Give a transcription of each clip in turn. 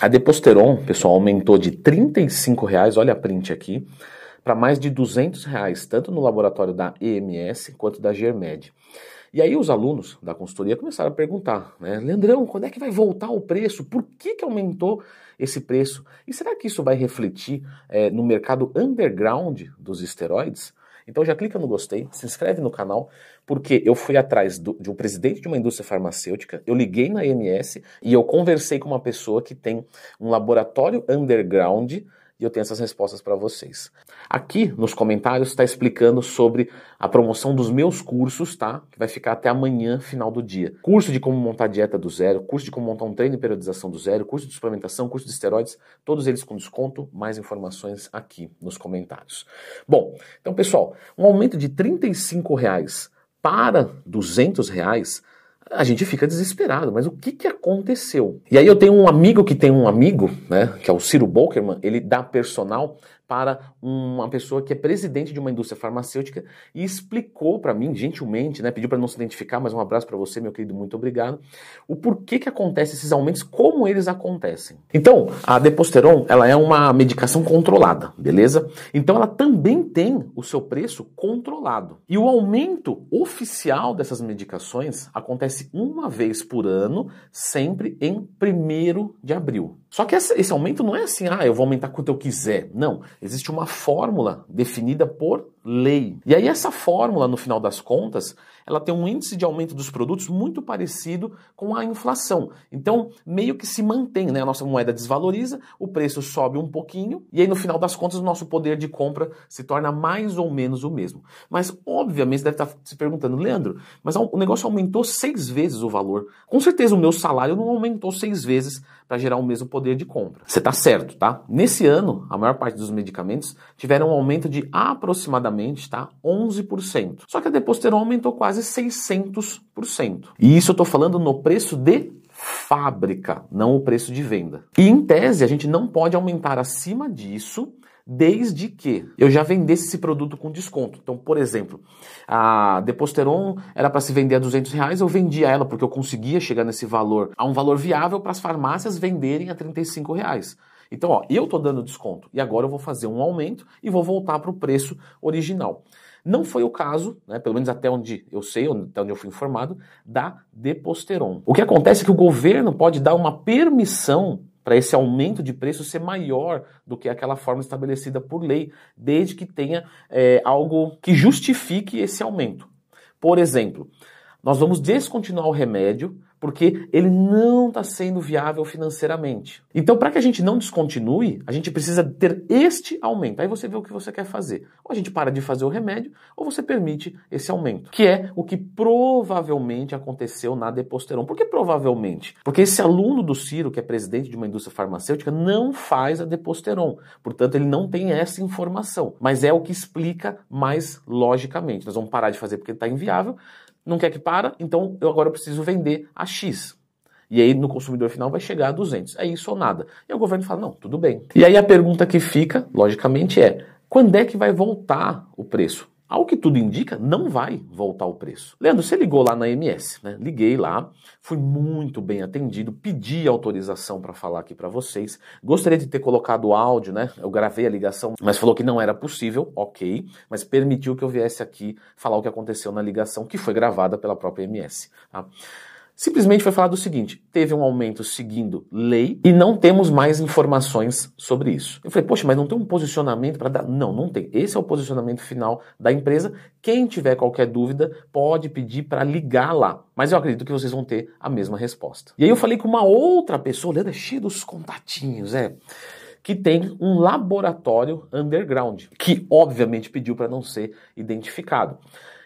A Deposteron, pessoal, aumentou de 35 reais, olha a print aqui, para mais de 200 reais, tanto no laboratório da EMS quanto da Germed. E aí os alunos da consultoria começaram a perguntar, né, Leandrão, quando é que vai voltar o preço? Por que, que aumentou esse preço? E será que isso vai refletir é, no mercado underground dos esteroides? Então já clica no gostei, se inscreve no canal, porque eu fui atrás do, de um presidente de uma indústria farmacêutica, eu liguei na EMS e eu conversei com uma pessoa que tem um laboratório underground e eu tenho essas respostas para vocês. Aqui nos comentários está explicando sobre a promoção dos meus cursos, tá? Que vai ficar até amanhã, final do dia. Curso de como montar dieta do zero, curso de como montar um treino de periodização do zero, curso de suplementação, curso de esteroides, todos eles com desconto. Mais informações aqui nos comentários. Bom, então pessoal, um aumento de 35 reais para 200 reais a gente fica desesperado, mas o que, que aconteceu? E aí eu tenho um amigo que tem um amigo, né, que é o Ciro Bolkerman, ele dá personal para uma pessoa que é presidente de uma indústria farmacêutica e explicou para mim, gentilmente, né, pediu para não se identificar, mas um abraço para você, meu querido, muito obrigado, o porquê que acontece esses aumentos, como eles acontecem. Então, a Deposteron, ela é uma medicação controlada, beleza? Então ela também tem o seu preço controlado. E o aumento oficial dessas medicações acontece uma vez por ano, sempre em 1 de abril. Só que esse aumento não é assim, ah, eu vou aumentar quanto eu quiser. Não, existe uma fórmula definida por lei. E aí essa fórmula, no final das contas, ela tem um índice de aumento dos produtos muito parecido com a inflação. Então, meio que se mantém, né? A nossa moeda desvaloriza, o preço sobe um pouquinho, e aí no final das contas o nosso poder de compra se torna mais ou menos o mesmo. Mas, obviamente, você deve estar se perguntando, Leandro, mas o negócio aumentou seis vezes o valor. Com certeza o meu salário não aumentou seis vezes para gerar o mesmo poder de compra. Você está certo, tá? Nesse ano, a maior parte dos medicamentos tiveram um aumento de aproximadamente tá, 11%. Só que a Deposteron aumentou quase 600%. E isso eu estou falando no preço de fábrica, não o preço de venda. E em tese, a gente não pode aumentar acima disso desde que eu já vendesse esse produto com desconto. Então, por exemplo, a Deposteron era para se vender a 200 reais, eu vendia ela porque eu conseguia chegar nesse valor, a um valor viável para as farmácias venderem a 35 reais. Então, ó, eu estou dando desconto e agora eu vou fazer um aumento e vou voltar para o preço original. Não foi o caso, né, pelo menos até onde eu sei, até onde eu fui informado, da Deposteron. O que acontece é que o governo pode dar uma permissão para esse aumento de preço ser maior do que aquela forma estabelecida por lei, desde que tenha é, algo que justifique esse aumento. Por exemplo, nós vamos descontinuar o remédio porque ele não está sendo viável financeiramente. Então, para que a gente não descontinue, a gente precisa ter este aumento. Aí você vê o que você quer fazer. Ou a gente para de fazer o remédio, ou você permite esse aumento, que é o que provavelmente aconteceu na Deposteron. Por que provavelmente? Porque esse aluno do Ciro, que é presidente de uma indústria farmacêutica, não faz a Deposteron. Portanto, ele não tem essa informação. Mas é o que explica mais logicamente. Nós vamos parar de fazer porque está inviável não quer que para, então eu agora preciso vender a X. E aí no consumidor final vai chegar a 200. É isso ou nada. E o governo fala, não, tudo bem. E aí a pergunta que fica, logicamente, é quando é que vai voltar o preço? Ao que tudo indica, não vai voltar o preço. Leandro, você ligou lá na MS, né? Liguei lá, fui muito bem atendido, pedi autorização para falar aqui para vocês. Gostaria de ter colocado o áudio, né? Eu gravei a ligação, mas falou que não era possível, ok, mas permitiu que eu viesse aqui falar o que aconteceu na ligação, que foi gravada pela própria MS. Tá? Simplesmente foi falado o seguinte: teve um aumento seguindo lei e não temos mais informações sobre isso. Eu falei, poxa, mas não tem um posicionamento para dar? Não, não tem. Esse é o posicionamento final da empresa. Quem tiver qualquer dúvida pode pedir para ligar lá. Mas eu acredito que vocês vão ter a mesma resposta. E aí eu falei com uma outra pessoa, Leandro, é cheio dos contatinhos, é que tem um laboratório underground, que obviamente pediu para não ser identificado.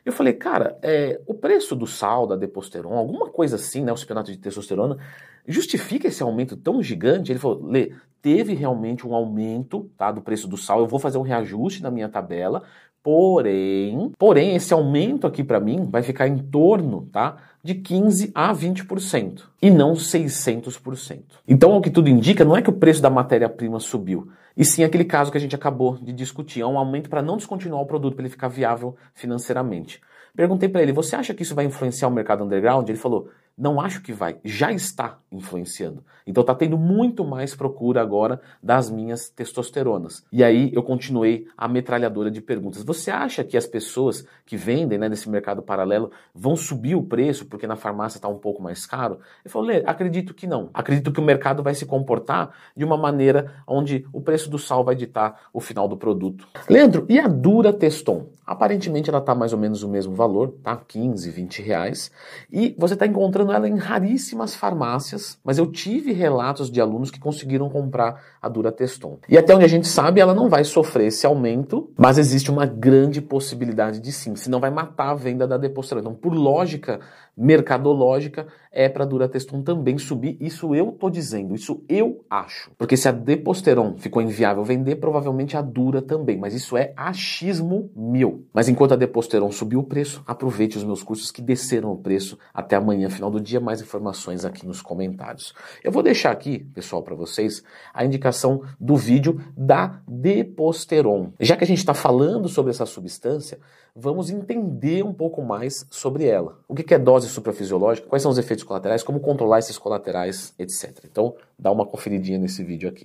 Eu falei, cara, é, o preço do sal, da deposteron, alguma coisa assim, né, o cipionato de testosterona, justifica esse aumento tão gigante? Ele falou, Lê, teve realmente um aumento tá, do preço do sal, eu vou fazer um reajuste na minha tabela, porém, porém esse aumento aqui para mim vai ficar em torno, tá, de 15 a 20% e não 600%. Então, o que tudo indica, não é que o preço da matéria-prima subiu, e sim aquele caso que a gente acabou de discutir, é um aumento para não descontinuar o produto, para ele ficar viável financeiramente. Perguntei para ele, você acha que isso vai influenciar o mercado underground? Ele falou, Não acho que vai, já está influenciando. Então está tendo muito mais procura agora das minhas testosteronas. E aí eu continuei a metralhadora de perguntas. Você acha que as pessoas que vendem né, nesse mercado paralelo vão subir o preço porque na farmácia está um pouco mais caro? Eu falei, acredito que não. Acredito que o mercado vai se comportar de uma maneira onde o preço do sal vai ditar o final do produto. Leandro, e a Dura Teston? Aparentemente ela está mais ou menos o mesmo valor, tá? 15, 20 reais. E você está encontrando ela em raríssimas farmácias, mas eu tive relatos de alunos que conseguiram comprar a Dura Teston. E até onde a gente sabe, ela não vai sofrer esse aumento, mas existe uma grande possibilidade de sim, senão vai matar a venda da Deposteron. Então, por lógica mercadológica, é para a Durateston também subir. Isso eu tô dizendo, isso eu acho. Porque se a Deposteron ficou inviável vender, provavelmente a Dura também. Mas isso é achismo meu. Mas enquanto a Deposteron subiu o preço, aproveite os meus cursos que desceram o preço. Até amanhã, final do dia, mais informações aqui nos comentários. Eu vou deixar aqui, pessoal, para vocês, a indicação do vídeo da Deposteron. Já que a gente está falando sobre essa substância, vamos entender um pouco mais sobre ela. O que é dose suprafisiológica, quais são os efeitos colaterais, como controlar esses colaterais, etc. Então, dá uma conferidinha nesse vídeo aqui.